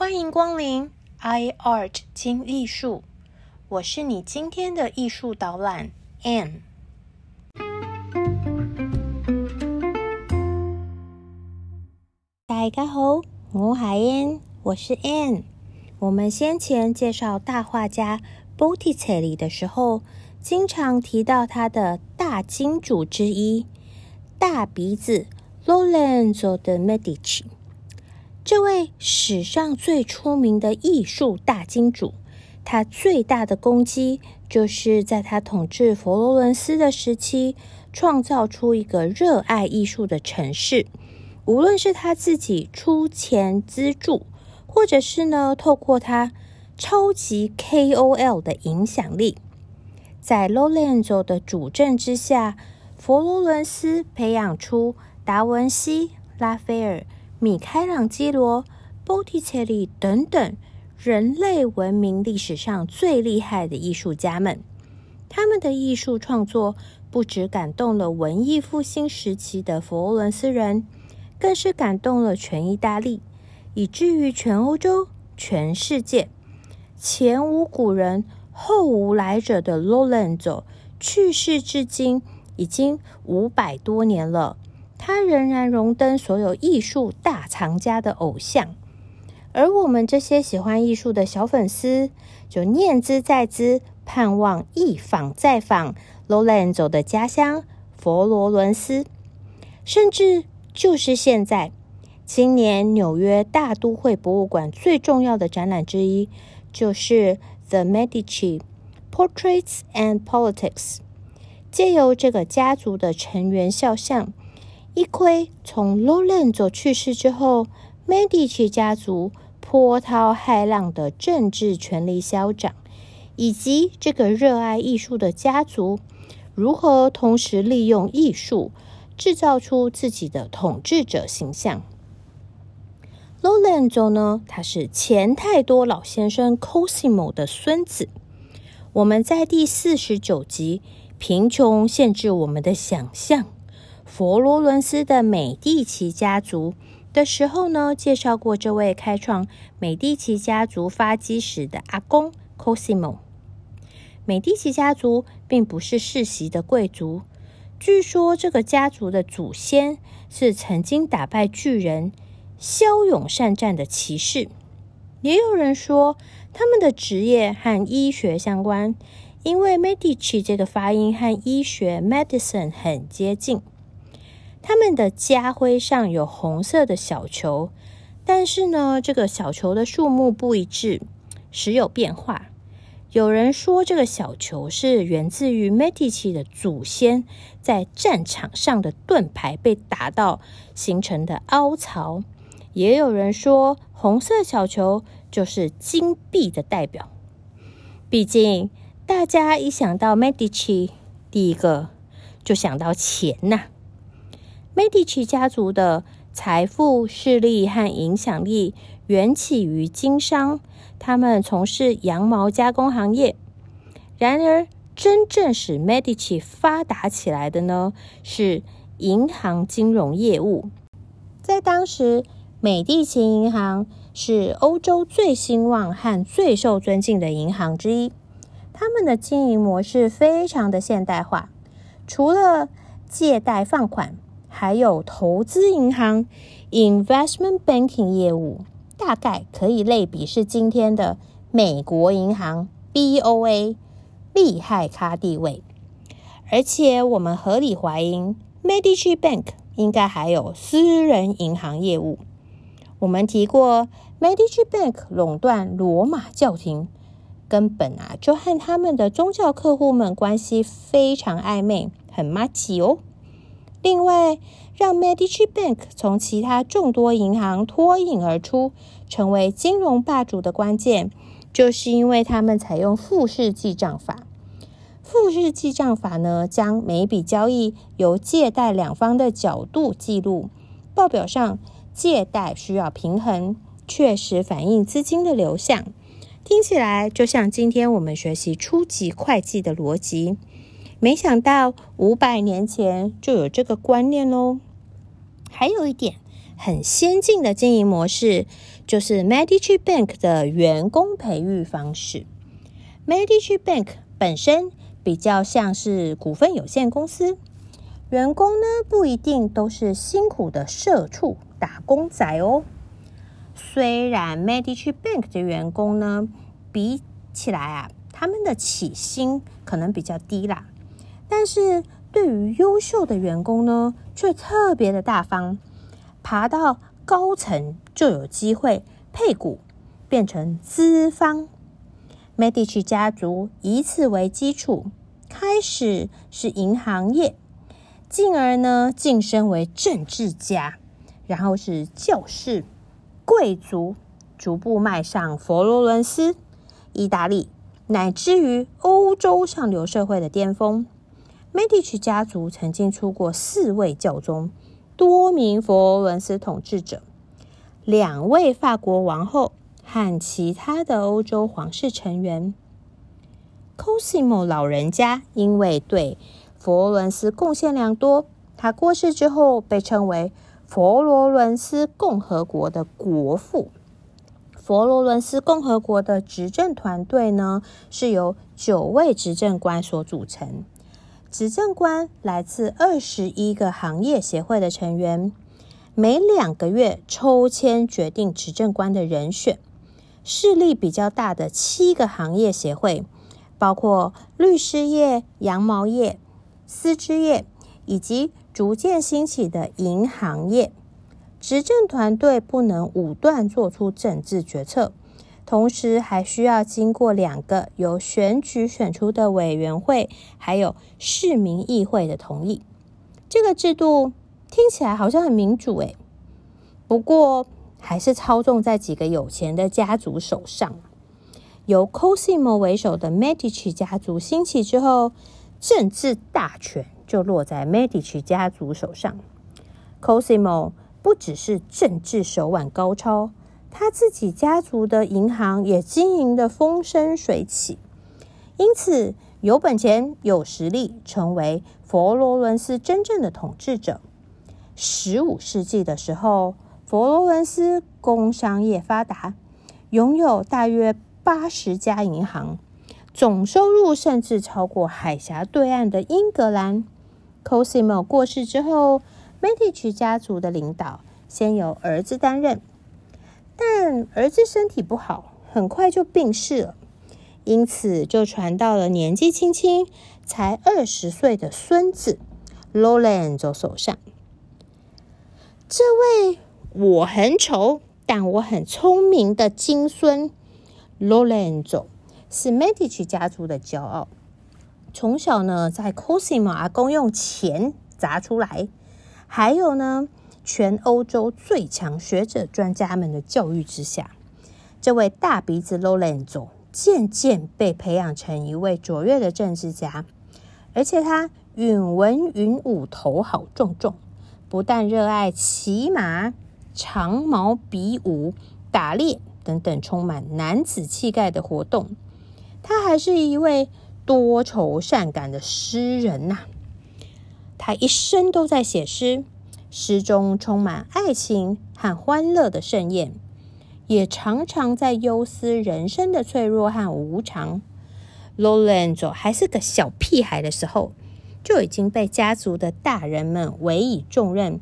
欢迎光临 iArt 精艺术，我是你今天的艺术导览 Anne。大家好，我是 Anne，我是 Anne。我们先前介绍大画家 Botticelli 的时候，经常提到他的大金主之一——大鼻子 Lorenzo de Medici。这位史上最出名的艺术大金主，他最大的功绩就是在他统治佛罗伦斯的时期，创造出一个热爱艺术的城市。无论是他自己出钱资助，或者是呢透过他超级 KOL 的影响力，在 Lorenzo 的主政之下，佛罗伦斯培养出达文西、拉斐尔。米开朗基罗、波提切利等等人类文明历史上最厉害的艺术家们，他们的艺术创作不止感动了文艺复兴时期的佛罗伦斯人，更是感动了全意大利，以至于全欧洲、全世界。前无古人、后无来者的罗兰佐去世至今已经五百多年了。他仍然荣登所有艺术大藏家的偶像，而我们这些喜欢艺术的小粉丝，就念兹在兹，盼望一访再访罗兰佐的家乡佛罗伦斯，甚至就是现在，今年纽约大都会博物馆最重要的展览之一，就是 The Medici Portraits and Politics，借由这个家族的成员肖像。一窥从 Lorenzo 去世之后，Medici 家族波涛骇浪的政治权力消长，以及这个热爱艺术的家族如何同时利用艺术制造出自己的统治者形象。Lorenzo 呢，他是钱太多老先生 Cosimo 的孙子。我们在第四十九集《贫穷限制我们的想象》。佛罗伦斯的美第奇家族的时候呢，介绍过这位开创美第奇家族发迹史的阿公 Cosimo。美第奇家族并不是世袭的贵族，据说这个家族的祖先是曾经打败巨人、骁勇善战的骑士。也有人说他们的职业和医学相关，因为 Medici 这个发音和医学 medicine 很接近。他们的家徽上有红色的小球，但是呢，这个小球的数目不一致，时有变化。有人说，这个小球是源自于 Medici 的祖先在战场上的盾牌被打到形成的凹槽；也有人说，红色小球就是金币的代表。毕竟，大家一想到 Medici，第一个就想到钱呐。Medici 家族的财富、势力和影响力源起于经商，他们从事羊毛加工行业。然而，真正使 Medici 发达起来的呢，是银行金融业务。在当时，美第奇银行是欧洲最兴旺和最受尊敬的银行之一。他们的经营模式非常的现代化，除了借贷放款。还有投资银行 （investment banking） 业务，大概可以类比是今天的美国银行 （BOA） 厉害咖地位。而且我们合理怀疑，Medici Bank 应该还有私人银行业务。我们提过，Medici Bank 垄断罗马教廷，根本啊就和他们的宗教客户们关系非常暧昧，很麻吉哦。另外，让 Medici Bank 从其他众多银行脱颖而出，成为金融霸主的关键，就是因为他们采用复式记账法。复式记账法呢，将每笔交易由借贷两方的角度记录，报表上借贷需要平衡，确实反映资金的流向。听起来就像今天我们学习初级会计的逻辑。没想到五百年前就有这个观念喽。还有一点很先进的经营模式，就是 Medici Bank 的员工培育方式。Medici Bank 本身比较像是股份有限公司，员工呢不一定都是辛苦的社畜打工仔哦。虽然 Medici Bank 的员工呢比起来啊，他们的起薪可能比较低啦，但是对于优秀的员工呢，却特别的大方，爬到。高层就有机会配股变成资方，Medici 家族以此为基础，开始是银行业，进而呢晋升为政治家，然后是教士、贵族，逐步迈上佛罗伦斯、意大利乃至于欧洲上流社会的巅峰。Medici 家族曾经出过四位教宗。多名佛罗伦斯统治者，两位法国王后和其他的欧洲皇室成员。Cosimo 老人家因为对佛罗伦斯贡献良多，他过世之后被称为佛罗伦斯共和国的国父。佛罗伦斯共和国的执政团队呢，是由九位执政官所组成。执政官来自二十一个行业协会的成员，每两个月抽签决定执政官的人选。势力比较大的七个行业协会，包括律师业、羊毛业、丝织业，以及逐渐兴起的银行业。执政团队不能武断做出政治决策。同时还需要经过两个由选举选出的委员会，还有市民议会的同意。这个制度听起来好像很民主诶，不过还是操纵在几个有钱的家族手上。由 Cosimo 为首的 Medici 家族兴起之后，政治大权就落在 Medici 家族手上。Cosimo 不只是政治手腕高超。他自己家族的银行也经营的风生水起，因此有本钱、有实力，成为佛罗伦斯真正的统治者。十五世纪的时候，佛罗伦斯工商业发达，拥有大约八十家银行，总收入甚至超过海峡对岸的英格兰。Cosimo 过世之后，Medici 家族的领导先由儿子担任。但儿子身体不好，很快就病逝了，因此就传到了年纪轻轻才二十岁的孙子 Lorenzo 手上。这位我很丑，但我很聪明的金孙 Lorenzo 是 Medici 家族的骄傲。从小呢，在 Cosimo 阿公用钱砸出来，还有呢。全欧洲最强学者专家们的教育之下，这位大鼻子 Lorenzo 渐渐被培养成一位卓越的政治家，而且他允文允武，头好重重，不但热爱骑马、长矛比武、打猎等等充满男子气概的活动，他还是一位多愁善感的诗人呐。他一生都在写诗。诗中充满爱情和欢乐的盛宴，也常常在忧思人生的脆弱和无常。Lorenzo 还是个小屁孩的时候，就已经被家族的大人们委以重任，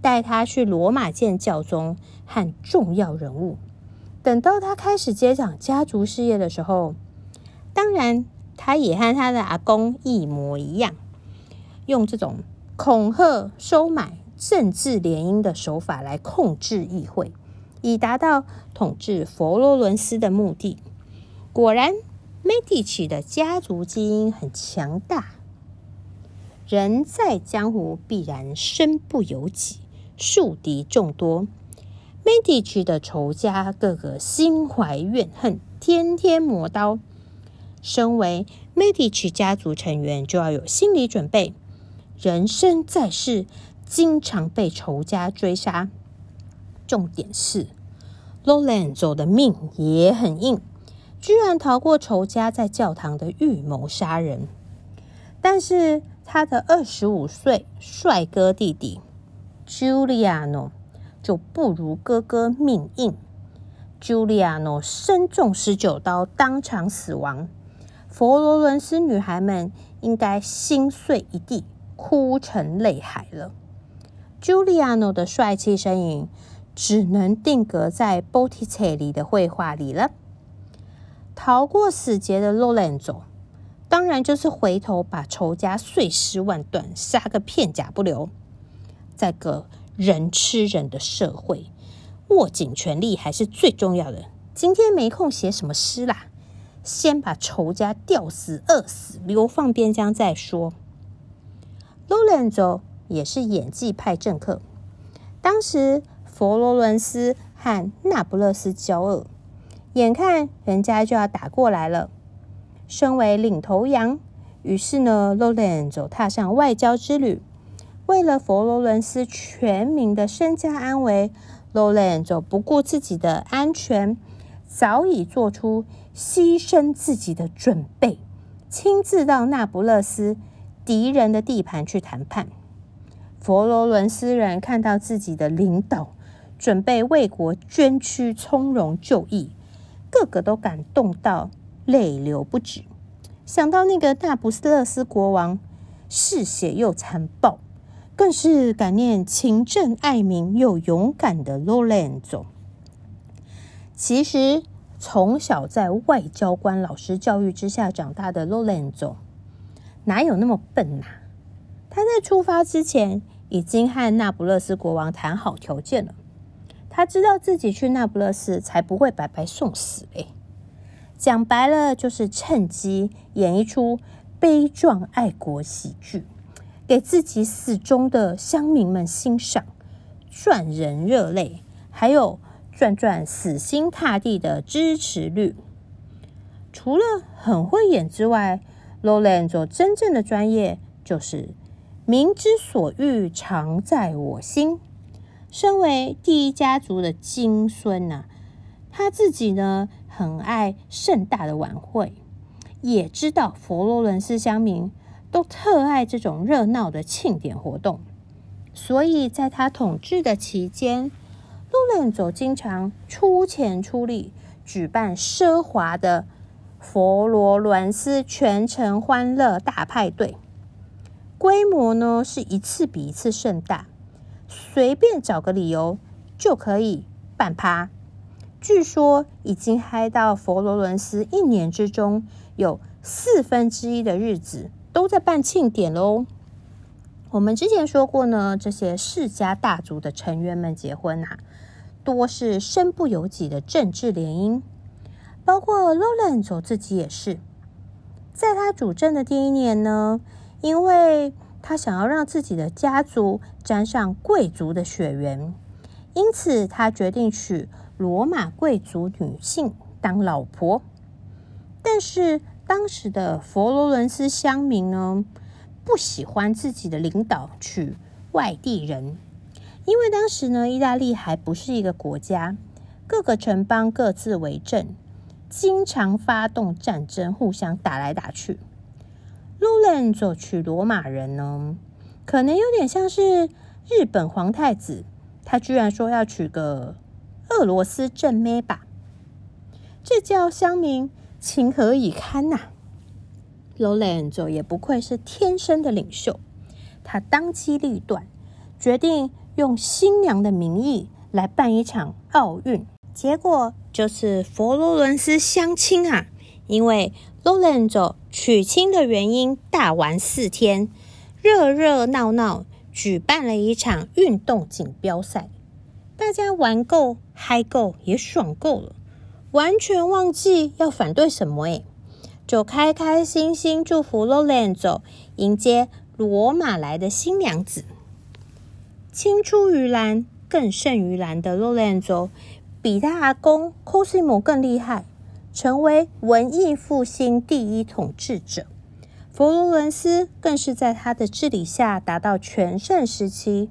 带他去罗马见教宗和重要人物。等到他开始接掌家族事业的时候，当然他也和他的阿公一模一样，用这种恐吓、收买。政治联姻的手法来控制议会，以达到统治佛罗伦斯的目的。果然，Medici 的家族基因很强大。人在江湖，必然身不由己，树敌众多。Medici 的仇家个个心怀怨恨，天天磨刀。身为 Medici 家族成员，就要有心理准备，人生在世。经常被仇家追杀。重点是，Lorenzo 的命也很硬，居然逃过仇家在教堂的预谋杀人。但是他的二十五岁帅哥弟弟 Giuliano 就不如哥哥命硬。朱利亚诺身中十九刀，当场死亡。佛罗伦斯女孩们应该心碎一地，哭成泪海了。朱利亚诺的帅气身影只能定格在波提切利的绘画里了。逃过死劫的洛兰佐，当然就是回头把仇家碎尸万段，杀个片甲不留。在个人吃人的社会，握紧权力还是最重要的。今天没空写什么诗啦，先把仇家吊死、饿死、流放边疆再说。洛兰佐也是演技派政客。当时佛罗伦斯和那不勒斯交恶，眼看人家就要打过来了。身为领头羊，于是呢，洛兰佐踏上外交之旅。为了佛罗伦斯全民的身家安危，洛兰就不顾自己的安全，早已做出牺牲自己的准备，亲自到那不勒斯敌人的地盘去谈判。佛罗伦斯人看到自己的领导准备为国捐躯，从容就义，个个都感动到泪流不止。想到那个大不勒斯国王嗜血又残暴。更是感念勤政爱民又勇敢的罗兰总。其实，从小在外交官老师教育之下长大的罗兰总，哪有那么笨呐？他在出发之前已经和那不勒斯国王谈好条件了。他知道自己去那不勒斯才不会白白送死嘞。讲白了，就是趁机演一出悲壮爱国喜剧。给自己死忠的乡民们欣赏，赚人热泪，还有赚赚死心塌地的支持率。除了很会演之外，罗兰佐真正的专业就是民之所欲，常在我心。身为第一家族的金孙呐，他自己呢很爱盛大的晚会，也知道佛罗伦斯乡民。都特爱这种热闹的庆典活动，所以在他统治的期间，路伦佐经常出钱出力举办奢华的佛罗伦斯全城欢乐大派对，规模呢是一次比一次盛大，随便找个理由就可以办趴。据说已经嗨到佛罗伦斯一年之中有四分之一的日子。都在办庆典喽。我们之前说过呢，这些世家大族的成员们结婚呐，多是身不由己的政治联姻。包括罗兰佐自己也是，在他主政的第一年呢，因为他想要让自己的家族沾上贵族的血缘，因此他决定娶罗马贵族女性当老婆。但是。当时的佛罗伦斯乡民呢，不喜欢自己的领导娶外地人，因为当时呢，意大利还不是一个国家，各个城邦各自为政，经常发动战争，互相打来打去。路兰佐娶罗马人呢，可能有点像是日本皇太子，他居然说要娶个俄罗斯正妹吧，这叫乡民。情何以堪呐！罗兰佐也不愧是天生的领袖，他当机立断，决定用新娘的名义来办一场奥运。结果就是佛罗伦斯相亲啊！因为罗兰佐娶亲的原因，大玩四天，热热闹闹举办了一场运动锦标赛，大家玩够、嗨够，也爽够了。完全忘记要反对什么诶，就开开心心祝福罗兰佐迎接罗马来的新娘子。青出于蓝更胜于蓝的罗兰佐，比他阿公 Cosimo 更厉害，成为文艺复兴第一统治者。佛罗伦斯更是在他的治理下达到全盛时期，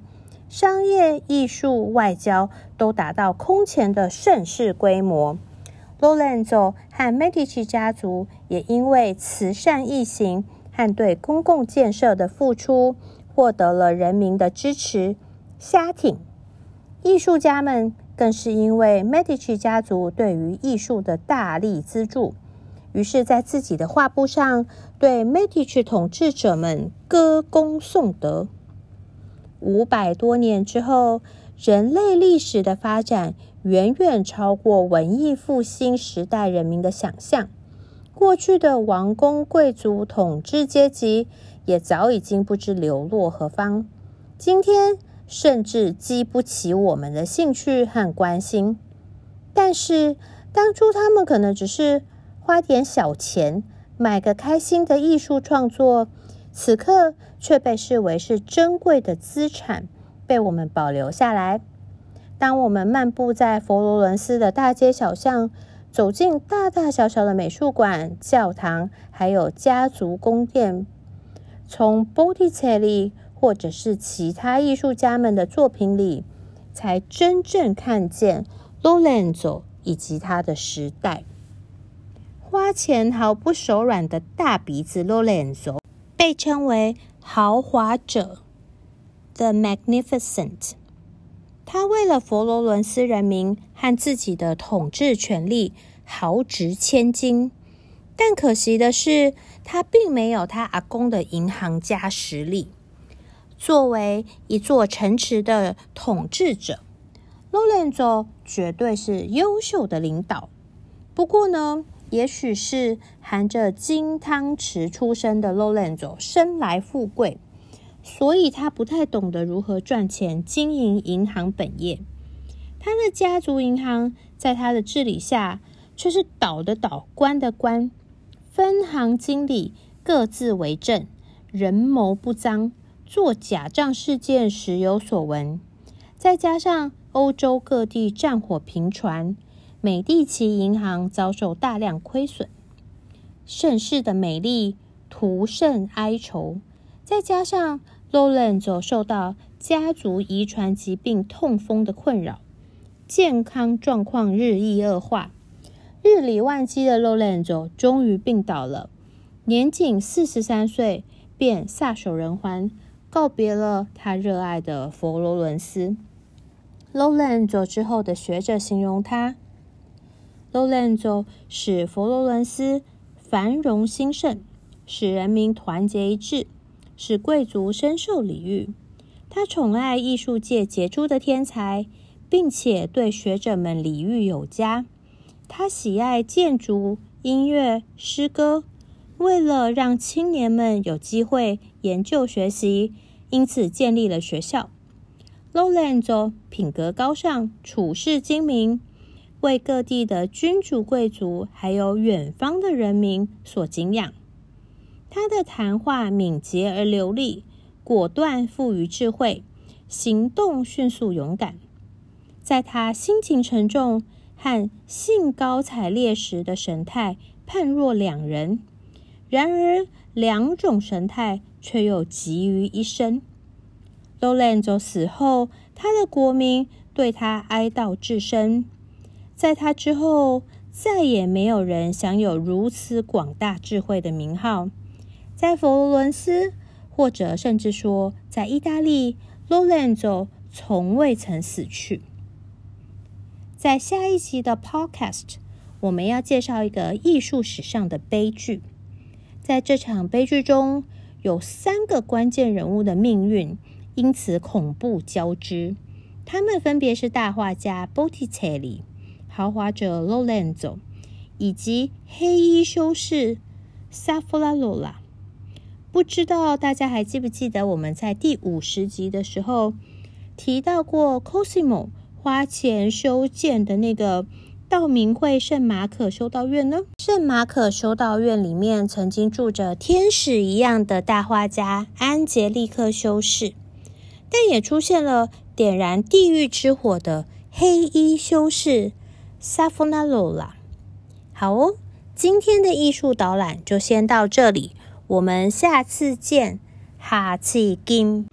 商业、艺术、外交都达到空前的盛世规模。罗兰佐和梅迪奇家族也因为慈善义行和对公共建设的付出，获得了人民的支持。虾艇艺术家们更是因为 Medici 家族对于艺术的大力资助，于是，在自己的画布上对 Medici 统治者们歌功颂德。五百多年之后，人类历史的发展远远超过文艺复兴时代人民的想象。过去的王公贵族统治阶级也早已经不知流落何方。今天。甚至激不起我们的兴趣和关心。但是当初他们可能只是花点小钱买个开心的艺术创作，此刻却被视为是珍贵的资产，被我们保留下来。当我们漫步在佛罗伦斯的大街小巷，走进大大小小的美术馆、教堂，还有家族宫殿，从 Botticelli。或者是其他艺术家们的作品里，才真正看见 Lorenzo 以及他的时代。花钱毫不手软的大鼻子 Lorenzo 被称为豪华者 The Magnificent。他为了佛罗伦斯人民和自己的统治权力豪值千金，但可惜的是，他并没有他阿公的银行家实力。作为一座城池的统治者，Lolenzo 绝对是优秀的领导。不过呢，也许是含着金汤匙出生的 Lolenzo 生来富贵，所以他不太懂得如何赚钱、经营银行本业。他的家族银行在他的治理下，却是倒的倒、关的关，分行经理各自为政，人谋不臧。做假账事件时有所闻，再加上欧洲各地战火频传，美第奇银行遭受大量亏损，盛世的美丽徒甚哀愁。再加上 Lorenzo 受到家族遗传疾病痛风的困扰，健康状况日益恶化，日理万机的 Lorenzo 终于病倒了，年仅四十三岁便撒手人寰。告别了他热爱的佛罗伦斯。Lorenzo 之后的学者形容他：Lorenzo 使佛罗伦斯繁荣兴盛，使人民团结一致，使贵族深受礼遇。他宠爱艺术界杰出的天才，并且对学者们礼遇有加。他喜爱建筑、音乐、诗歌。为了让青年们有机会研究学习，因此建立了学校。Lorenzo 品格高尚，处事精明，为各地的君主贵族还有远方的人民所敬仰。他的谈话敏捷而流利，果断富于智慧，行动迅速勇敢。在他心情沉重和兴高采烈时的神态判若两人。然而，两种神态却又集于一身。Lorenzo 死后，他的国民对他哀悼至深。在他之后，再也没有人享有如此广大智慧的名号。在佛罗伦斯，或者甚至说在意大利，Lorenzo 从未曾死去。在下一集的 Podcast，我们要介绍一个艺术史上的悲剧。在这场悲剧中，有三个关键人物的命运因此恐怖交织。他们分别是大画家 Botticelli、豪华者 Lorenzo 以及黑衣修士 Savonarola。不知道大家还记不记得我们在第五十集的时候提到过 Cosimo 花钱修建的那个？道明会圣马可修道院呢？圣马可修道院里面曾经住着天使一样的大画家安杰利克修士，但也出现了点燃地狱之火的黑衣修士萨夫纳罗拉。好哦，今天的艺术导览就先到这里，我们下次见，哈次金。